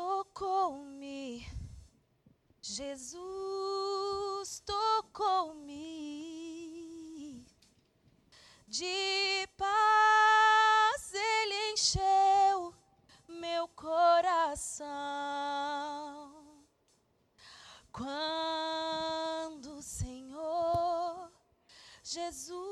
tocou-me. Jesus tocou-me. De paz ele encheu meu coração. Quando o Senhor Jesus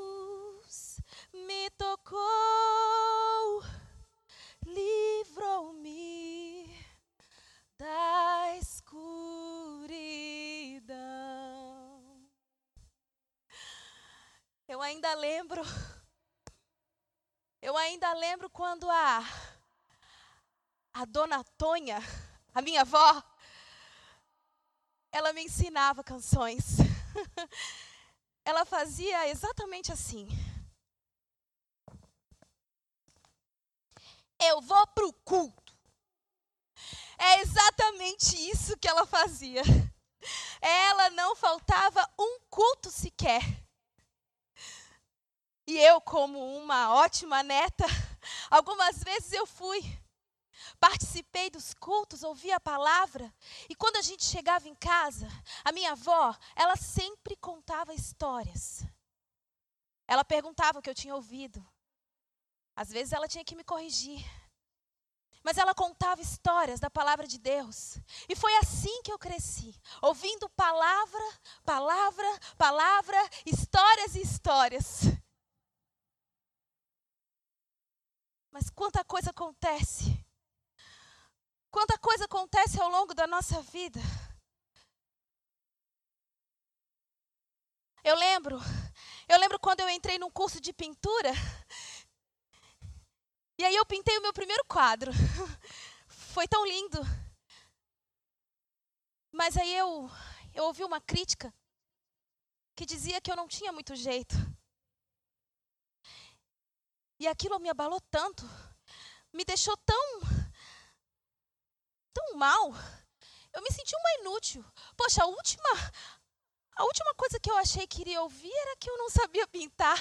lembro, eu ainda lembro quando a a dona Tonha, a minha avó, ela me ensinava canções. ela fazia exatamente assim. Eu vou para o culto. É exatamente isso que ela fazia. Ela não faltava um culto sequer. E eu, como uma ótima neta, algumas vezes eu fui participei dos cultos, ouvi a palavra. E quando a gente chegava em casa, a minha avó, ela sempre contava histórias. Ela perguntava o que eu tinha ouvido. Às vezes ela tinha que me corrigir. Mas ela contava histórias da palavra de Deus. E foi assim que eu cresci, ouvindo palavra, palavra, palavra, histórias e histórias. Mas quanta coisa acontece Quanta coisa acontece ao longo da nossa vida. Eu lembro, eu lembro quando eu entrei num curso de pintura. E aí eu pintei o meu primeiro quadro. Foi tão lindo. Mas aí eu, eu ouvi uma crítica que dizia que eu não tinha muito jeito. E aquilo me abalou tanto, me deixou tão tão mal. Eu me senti uma inútil. Poxa, a última a última coisa que eu achei que iria ouvir era que eu não sabia pintar.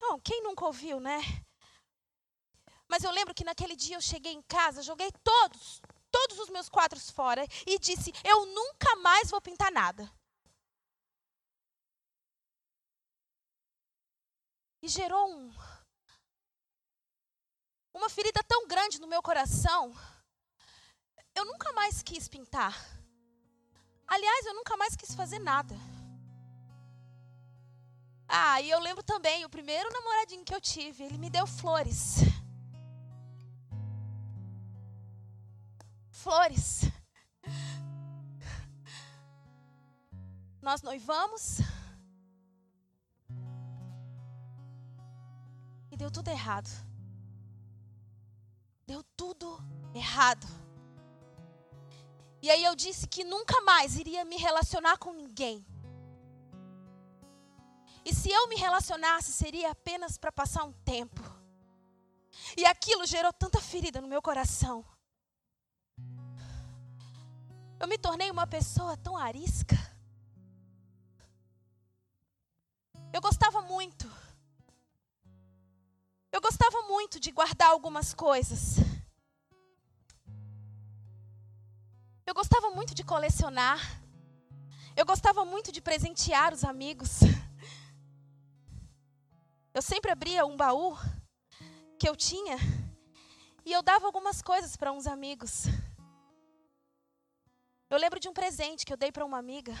Não, quem nunca ouviu, né? Mas eu lembro que naquele dia eu cheguei em casa, joguei todos, todos os meus quadros fora e disse: "Eu nunca mais vou pintar nada". E gerou um uma ferida tão grande no meu coração. Eu nunca mais quis pintar. Aliás, eu nunca mais quis fazer nada. Ah, e eu lembro também, o primeiro namoradinho que eu tive, ele me deu flores. Flores. Nós noivamos. Deu tudo errado. Deu tudo errado. E aí eu disse que nunca mais iria me relacionar com ninguém. E se eu me relacionasse, seria apenas para passar um tempo. E aquilo gerou tanta ferida no meu coração. Eu me tornei uma pessoa tão arisca. Eu gostava muito gostava muito de guardar algumas coisas. Eu gostava muito de colecionar. Eu gostava muito de presentear os amigos. Eu sempre abria um baú que eu tinha e eu dava algumas coisas para uns amigos. Eu lembro de um presente que eu dei para uma amiga.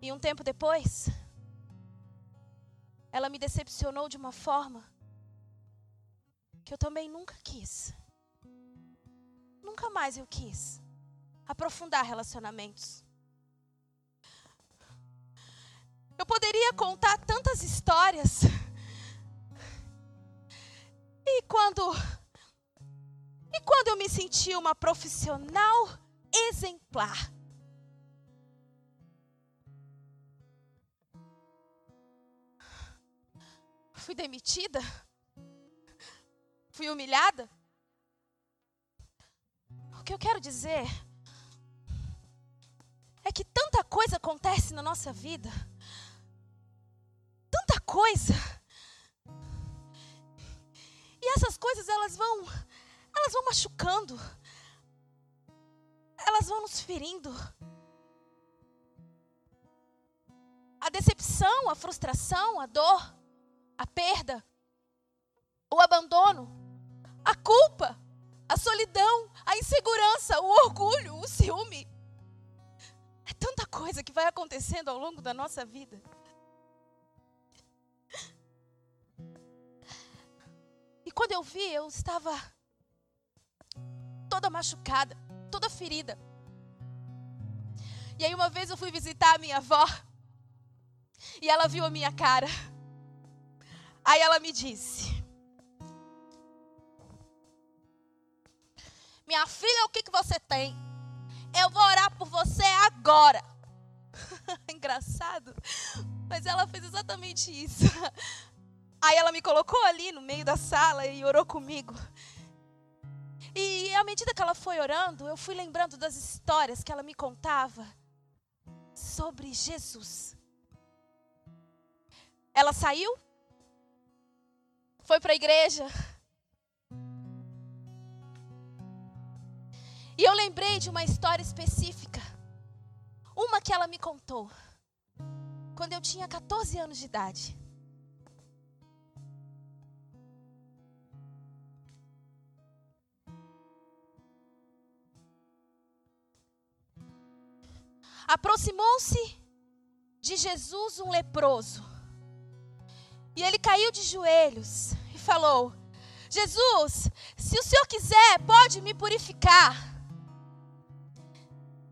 E um tempo depois, ela me decepcionou de uma forma que eu também nunca quis. Nunca mais eu quis aprofundar relacionamentos. Eu poderia contar tantas histórias. E quando e quando eu me senti uma profissional exemplar, fui demitida? Fui humilhada? O que eu quero dizer é que tanta coisa acontece na nossa vida. Tanta coisa. essas coisas elas vão elas vão machucando. Elas vão nos ferindo. A decepção, a frustração, a dor, a perda, o abandono, a culpa, a solidão, a insegurança, o orgulho, o ciúme. É tanta coisa que vai acontecendo ao longo da nossa vida. E quando eu vi, eu estava toda machucada, toda ferida. E aí uma vez eu fui visitar a minha avó e ela viu a minha cara. Aí ela me disse: Minha filha, o que, que você tem? Eu vou orar por você agora. Engraçado. Mas ela fez exatamente isso. Aí ela me colocou ali no meio da sala e orou comigo. E à medida que ela foi orando, eu fui lembrando das histórias que ela me contava sobre Jesus. Ela saiu, foi para a igreja. E eu lembrei de uma história específica. Uma que ela me contou. Quando eu tinha 14 anos de idade. Aproximou-se de Jesus um leproso. E ele caiu de joelhos e falou: Jesus, se o Senhor quiser, pode me purificar.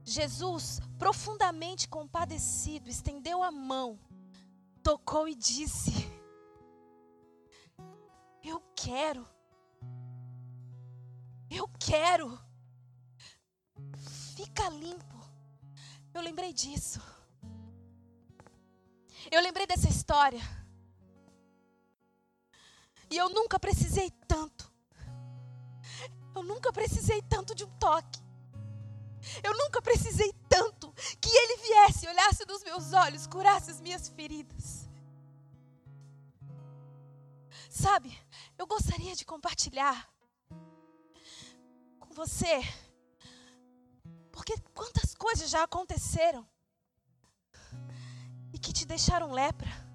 Jesus, profundamente compadecido, estendeu a mão, tocou e disse: Eu quero. Eu quero. Fica limpo. Eu lembrei disso. Eu lembrei dessa história. E eu nunca precisei tanto. Eu nunca precisei tanto de um toque. Eu nunca precisei tanto que ele viesse, olhasse nos meus olhos, curasse as minhas feridas. Sabe, eu gostaria de compartilhar com você porque quantas coisas já aconteceram e que te deixaram lepra.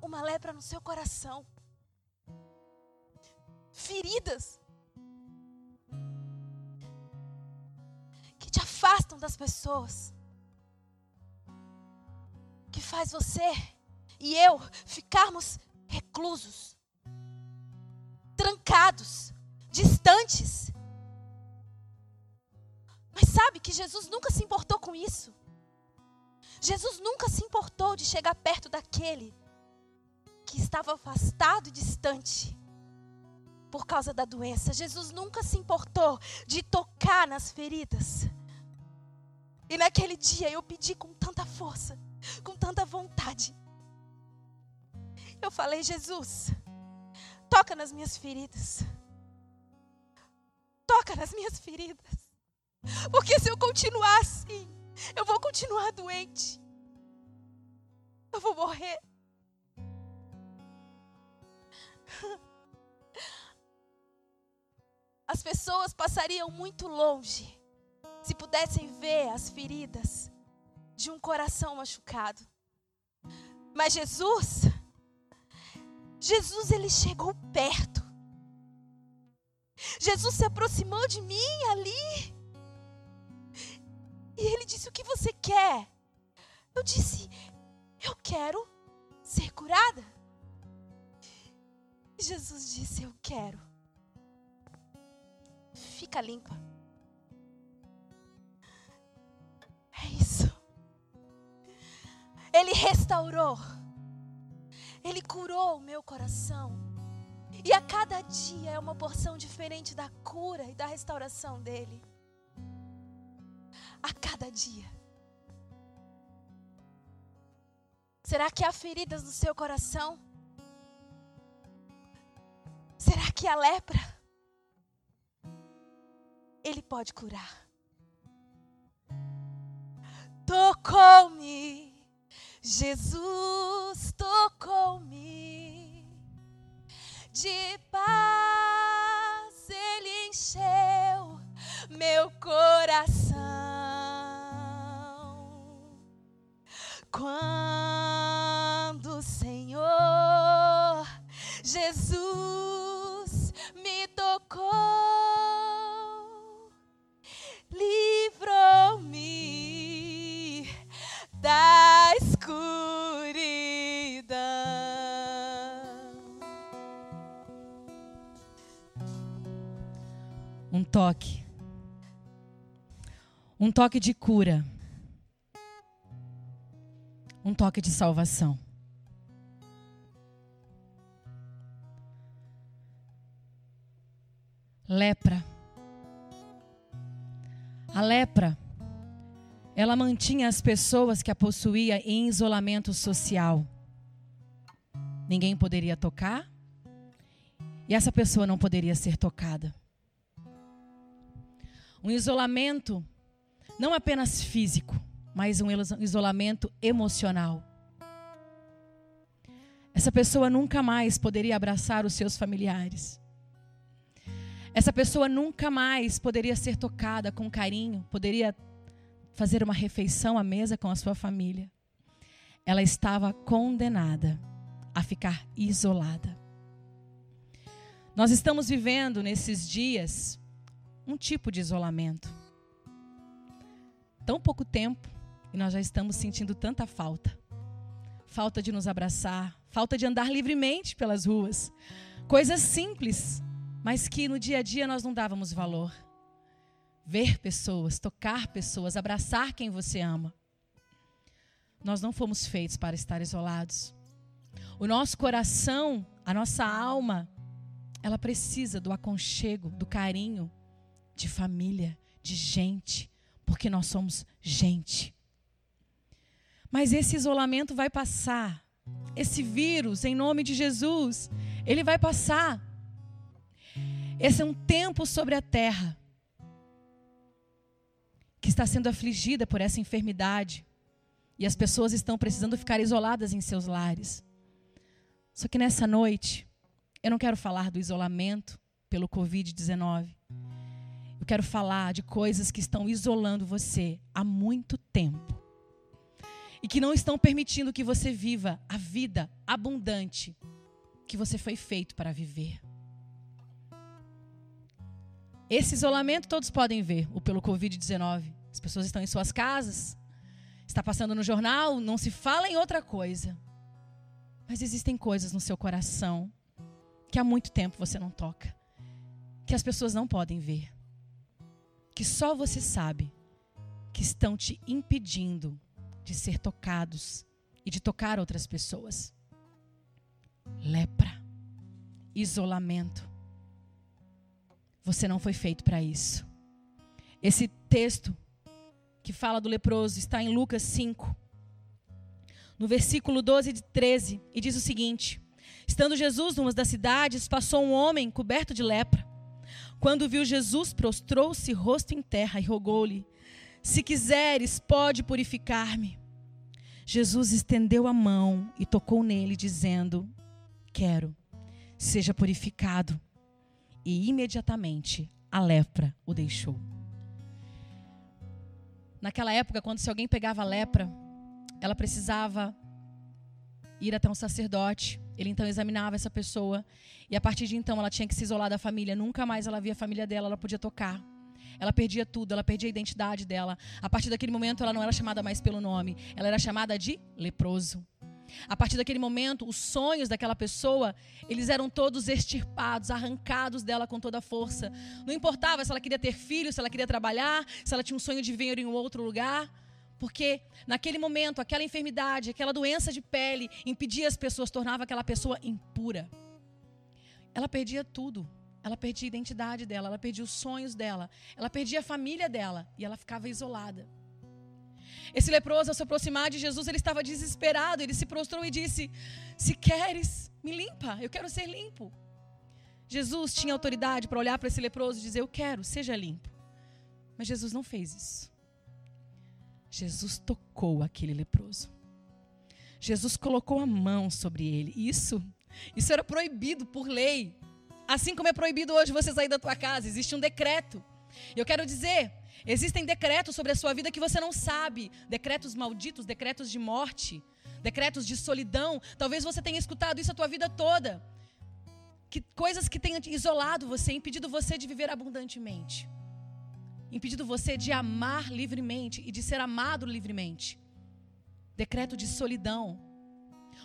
Uma lepra no seu coração. Feridas que te afastam das pessoas. Que faz você e eu ficarmos reclusos, trancados, distantes mas sabe que Jesus nunca se importou com isso. Jesus nunca se importou de chegar perto daquele que estava afastado e distante por causa da doença. Jesus nunca se importou de tocar nas feridas. E naquele dia eu pedi com tanta força, com tanta vontade. Eu falei, Jesus, toca nas minhas feridas. Toca nas minhas feridas. Porque se eu continuar assim, eu vou continuar doente. Eu vou morrer. As pessoas passariam muito longe se pudessem ver as feridas de um coração machucado. Mas Jesus, Jesus ele chegou perto. Jesus se aproximou de mim ali e ele disse: O que você quer? Eu disse: Eu quero ser curada. Jesus disse: Eu quero. Fica limpa. É isso. Ele restaurou. Ele curou o meu coração. E a cada dia é uma porção diferente da cura e da restauração dele a cada dia. Será que há feridas no seu coração? que a lepra, Ele pode curar. Tocou-me, Jesus tocou-me, de paz Ele encheu meu coração. Quando toque. Um toque de cura. Um toque de salvação. Lepra. A lepra, ela mantinha as pessoas que a possuía em isolamento social. Ninguém poderia tocar e essa pessoa não poderia ser tocada. Um isolamento não apenas físico, mas um isolamento emocional. Essa pessoa nunca mais poderia abraçar os seus familiares. Essa pessoa nunca mais poderia ser tocada com carinho, poderia fazer uma refeição à mesa com a sua família. Ela estava condenada a ficar isolada. Nós estamos vivendo nesses dias um tipo de isolamento. Tão pouco tempo e nós já estamos sentindo tanta falta. Falta de nos abraçar, falta de andar livremente pelas ruas. Coisas simples, mas que no dia a dia nós não dávamos valor. Ver pessoas, tocar pessoas, abraçar quem você ama. Nós não fomos feitos para estar isolados. O nosso coração, a nossa alma, ela precisa do aconchego, do carinho, de família, de gente, porque nós somos gente. Mas esse isolamento vai passar. Esse vírus, em nome de Jesus, ele vai passar. Esse é um tempo sobre a terra que está sendo afligida por essa enfermidade. E as pessoas estão precisando ficar isoladas em seus lares. Só que nessa noite, eu não quero falar do isolamento pelo Covid-19. Eu quero falar de coisas que estão isolando você há muito tempo. E que não estão permitindo que você viva a vida abundante que você foi feito para viver. Esse isolamento todos podem ver, o pelo Covid-19. As pessoas estão em suas casas, está passando no jornal, não se fala em outra coisa. Mas existem coisas no seu coração que há muito tempo você não toca, que as pessoas não podem ver que só você sabe que estão te impedindo de ser tocados e de tocar outras pessoas. Lepra, isolamento. Você não foi feito para isso. Esse texto que fala do leproso está em Lucas 5, no versículo 12 e 13, e diz o seguinte: Estando Jesus numa das cidades, passou um homem coberto de lepra. Quando viu Jesus, prostrou-se rosto em terra e rogou-lhe: Se quiseres, pode purificar-me. Jesus estendeu a mão e tocou nele, dizendo: Quero, seja purificado. E imediatamente a lepra o deixou. Naquela época, quando se alguém pegava lepra, ela precisava ir até um sacerdote ele então examinava essa pessoa e a partir de então ela tinha que se isolar da família. Nunca mais ela via a família dela, ela podia tocar. Ela perdia tudo, ela perdia a identidade dela. A partir daquele momento ela não era chamada mais pelo nome, ela era chamada de leproso. A partir daquele momento, os sonhos daquela pessoa, eles eram todos extirpados, arrancados dela com toda a força. Não importava se ela queria ter filhos, se ela queria trabalhar, se ela tinha um sonho de vir em um outro lugar. Porque naquele momento, aquela enfermidade, aquela doença de pele impedia as pessoas, tornava aquela pessoa impura. Ela perdia tudo. Ela perdia a identidade dela, ela perdia os sonhos dela, ela perdia a família dela e ela ficava isolada. Esse leproso, ao se aproximar de Jesus, ele estava desesperado. Ele se prostrou e disse: Se queres, me limpa, eu quero ser limpo. Jesus tinha autoridade para olhar para esse leproso e dizer: Eu quero, seja limpo. Mas Jesus não fez isso. Jesus tocou aquele leproso. Jesus colocou a mão sobre ele. Isso, isso era proibido por lei. Assim como é proibido hoje você sair da tua casa, existe um decreto. Eu quero dizer, existem decretos sobre a sua vida que você não sabe, decretos malditos, decretos de morte, decretos de solidão. Talvez você tenha escutado isso a tua vida toda. Que coisas que tenham isolado você, impedido você de viver abundantemente. Impedido você de amar livremente e de ser amado livremente. Decreto de solidão,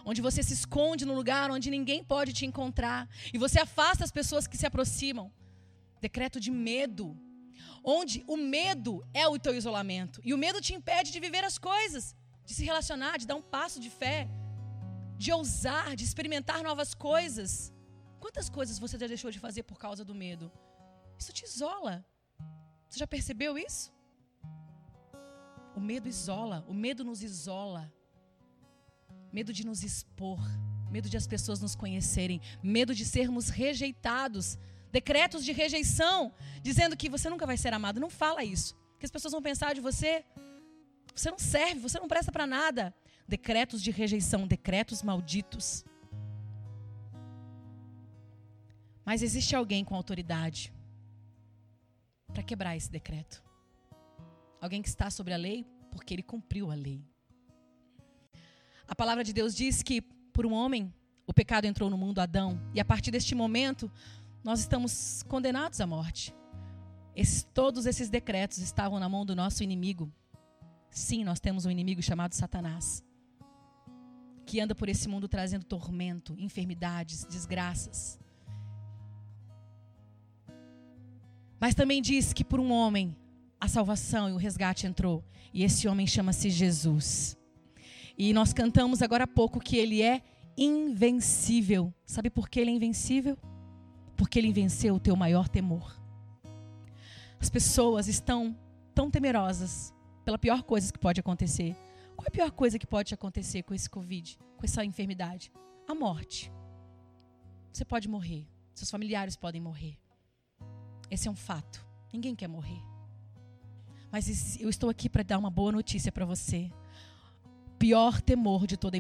onde você se esconde no lugar onde ninguém pode te encontrar e você afasta as pessoas que se aproximam. Decreto de medo, onde o medo é o teu isolamento e o medo te impede de viver as coisas de se relacionar, de dar um passo de fé, de ousar, de experimentar novas coisas. Quantas coisas você já deixou de fazer por causa do medo? Isso te isola. Você já percebeu isso? O medo isola, o medo nos isola. Medo de nos expor, medo de as pessoas nos conhecerem, medo de sermos rejeitados. Decretos de rejeição, dizendo que você nunca vai ser amado. Não fala isso. Que as pessoas vão pensar de você você não serve, você não presta para nada. Decretos de rejeição, decretos malditos. Mas existe alguém com autoridade para quebrar esse decreto. Alguém que está sobre a lei porque ele cumpriu a lei. A palavra de Deus diz que por um homem o pecado entrou no mundo Adão e a partir deste momento nós estamos condenados à morte. Esses, todos esses decretos estavam na mão do nosso inimigo, Sim, nós temos um inimigo chamado Satanás, que anda por esse mundo trazendo tormento, enfermidades, desgraças. Mas também diz que por um homem a salvação e o resgate entrou, e esse homem chama-se Jesus. E nós cantamos agora há pouco que ele é invencível. Sabe por que ele é invencível? Porque ele venceu o teu maior temor. As pessoas estão tão temerosas pela pior coisa que pode acontecer. Qual é a pior coisa que pode acontecer com esse Covid, com essa enfermidade? A morte. Você pode morrer. Seus familiares podem morrer. Esse é um fato. Ninguém quer morrer. Mas eu estou aqui para dar uma boa notícia para você. O pior temor de toda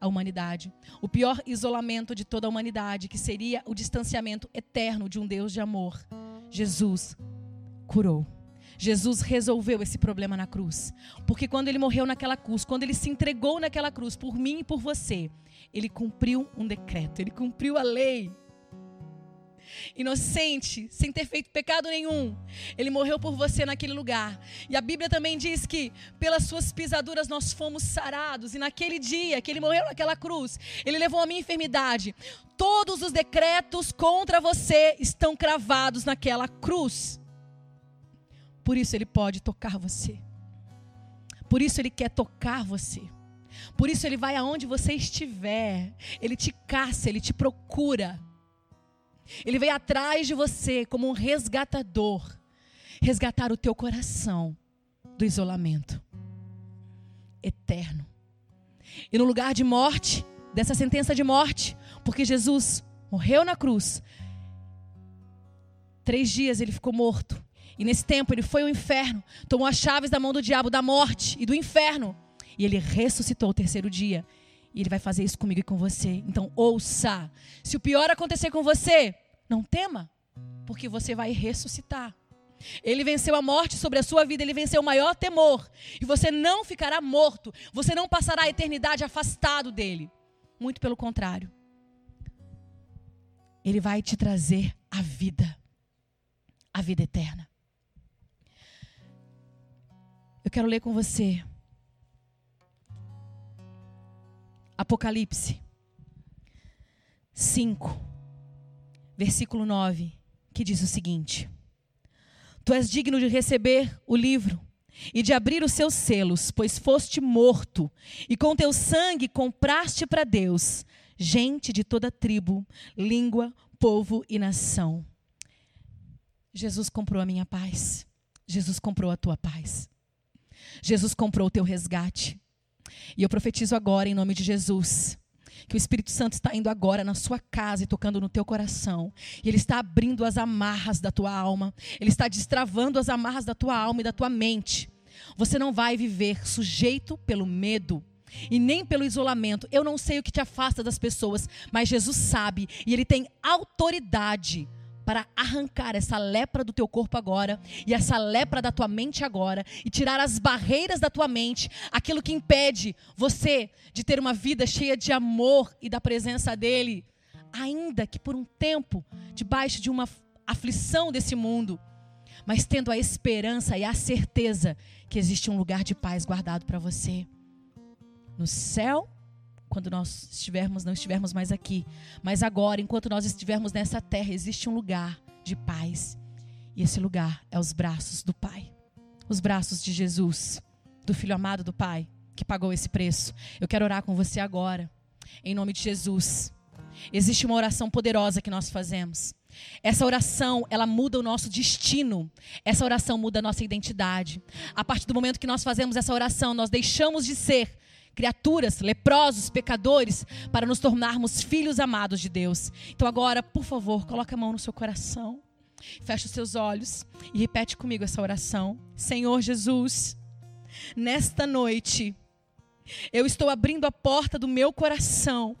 a humanidade, o pior isolamento de toda a humanidade, que seria o distanciamento eterno de um Deus de amor, Jesus curou. Jesus resolveu esse problema na cruz. Porque quando ele morreu naquela cruz, quando ele se entregou naquela cruz por mim e por você, ele cumpriu um decreto, ele cumpriu a lei. Inocente, sem ter feito pecado nenhum, ele morreu por você naquele lugar. E a Bíblia também diz que pelas suas pisaduras nós fomos sarados. E naquele dia que ele morreu naquela cruz, ele levou a minha enfermidade. Todos os decretos contra você estão cravados naquela cruz. Por isso ele pode tocar você. Por isso ele quer tocar você. Por isso ele vai aonde você estiver. Ele te caça, ele te procura. Ele vem atrás de você como um resgatador. Resgatar o teu coração do isolamento eterno. E no lugar de morte, dessa sentença de morte, porque Jesus morreu na cruz, três dias ele ficou morto. E nesse tempo ele foi ao inferno, tomou as chaves da mão do diabo, da morte e do inferno. E ele ressuscitou o terceiro dia. E ele vai fazer isso comigo e com você. Então ouça. Se o pior acontecer com você, não tema, porque você vai ressuscitar. Ele venceu a morte sobre a sua vida, ele venceu o maior temor. E você não ficará morto, você não passará a eternidade afastado dele. Muito pelo contrário. Ele vai te trazer a vida, a vida eterna. Eu quero ler com você. Apocalipse 5, versículo 9, que diz o seguinte: Tu és digno de receber o livro e de abrir os seus selos, pois foste morto, e com teu sangue compraste para Deus gente de toda tribo, língua, povo e nação. Jesus comprou a minha paz. Jesus comprou a tua paz. Jesus comprou o teu resgate. E eu profetizo agora, em nome de Jesus, que o Espírito Santo está indo agora na sua casa e tocando no teu coração. E ele está abrindo as amarras da tua alma. Ele está destravando as amarras da tua alma e da tua mente. Você não vai viver sujeito pelo medo e nem pelo isolamento. Eu não sei o que te afasta das pessoas, mas Jesus sabe e ele tem autoridade para arrancar essa lepra do teu corpo agora e essa lepra da tua mente agora e tirar as barreiras da tua mente, aquilo que impede você de ter uma vida cheia de amor e da presença dele, ainda que por um tempo debaixo de uma aflição desse mundo, mas tendo a esperança e a certeza que existe um lugar de paz guardado para você. No céu quando nós estivermos, não estivermos mais aqui. Mas agora, enquanto nós estivermos nessa terra, existe um lugar de paz. E esse lugar é os braços do Pai. Os braços de Jesus, do Filho amado do Pai, que pagou esse preço. Eu quero orar com você agora, em nome de Jesus. Existe uma oração poderosa que nós fazemos. Essa oração, ela muda o nosso destino. Essa oração muda a nossa identidade. A partir do momento que nós fazemos essa oração, nós deixamos de ser criaturas, leprosos, pecadores, para nos tornarmos filhos amados de Deus. Então agora, por favor, coloque a mão no seu coração, feche os seus olhos e repete comigo essa oração. Senhor Jesus, nesta noite, eu estou abrindo a porta do meu coração.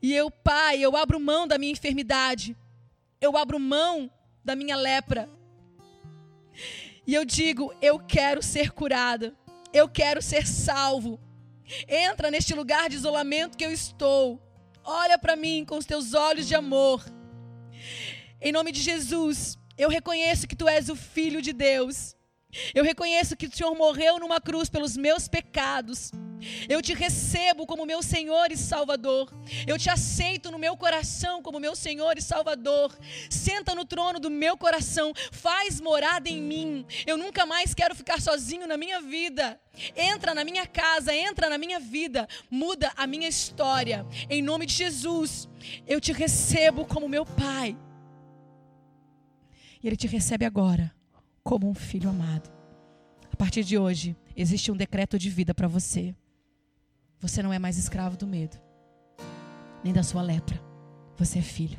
E eu, Pai, eu abro mão da minha enfermidade. Eu abro mão da minha lepra. E eu digo, eu quero ser curada. Eu quero ser salvo. Entra neste lugar de isolamento que eu estou. Olha para mim com os teus olhos de amor. Em nome de Jesus, eu reconheço que tu és o Filho de Deus. Eu reconheço que o Senhor morreu numa cruz pelos meus pecados. Eu te recebo como meu Senhor e Salvador. Eu te aceito no meu coração como meu Senhor e Salvador. Senta no trono do meu coração, faz morada em mim. Eu nunca mais quero ficar sozinho na minha vida. Entra na minha casa, entra na minha vida, muda a minha história. Em nome de Jesus, eu te recebo como meu Pai. E Ele te recebe agora como um filho amado. A partir de hoje, existe um decreto de vida para você. Você não é mais escravo do medo, nem da sua lepra. Você é filho.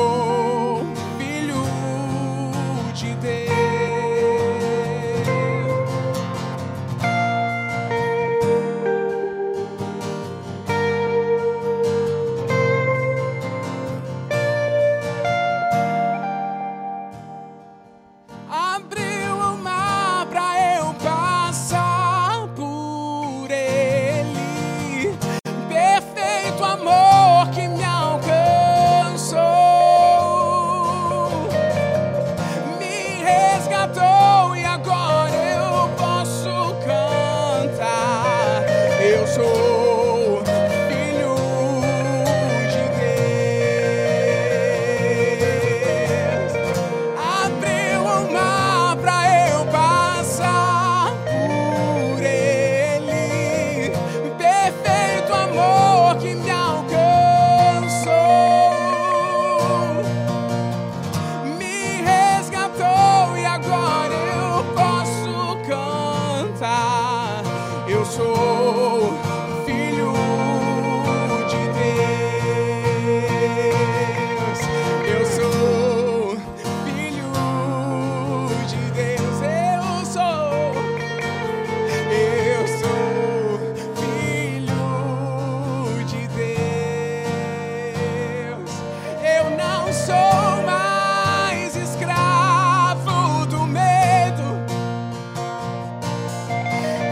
não sou mais escravo do medo.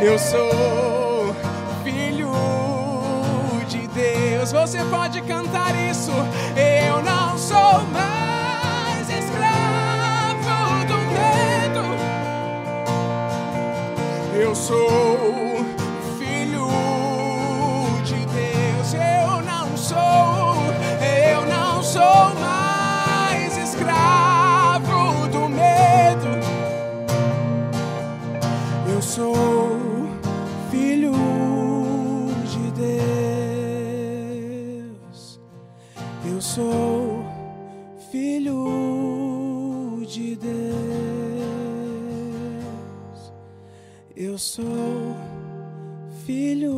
Eu sou filho de Deus. Você pode cantar isso. Filho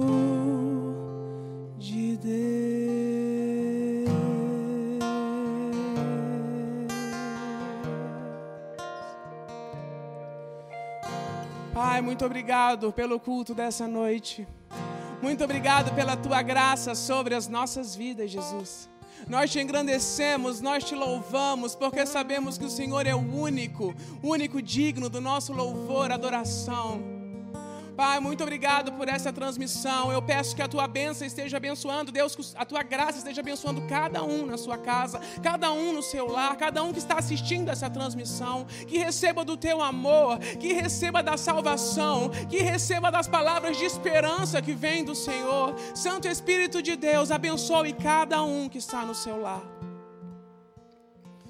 de Deus. Pai, muito obrigado pelo culto dessa noite. Muito obrigado pela tua graça sobre as nossas vidas, Jesus. Nós te engrandecemos, nós te louvamos, porque sabemos que o Senhor é o único, único digno do nosso louvor, adoração. Pai, muito obrigado por essa transmissão. Eu peço que a tua bênção esteja abençoando, Deus, que a tua graça esteja abençoando cada um na sua casa, cada um no seu lar, cada um que está assistindo essa transmissão. Que receba do teu amor, que receba da salvação, que receba das palavras de esperança que vem do Senhor. Santo Espírito de Deus, abençoe cada um que está no seu lar.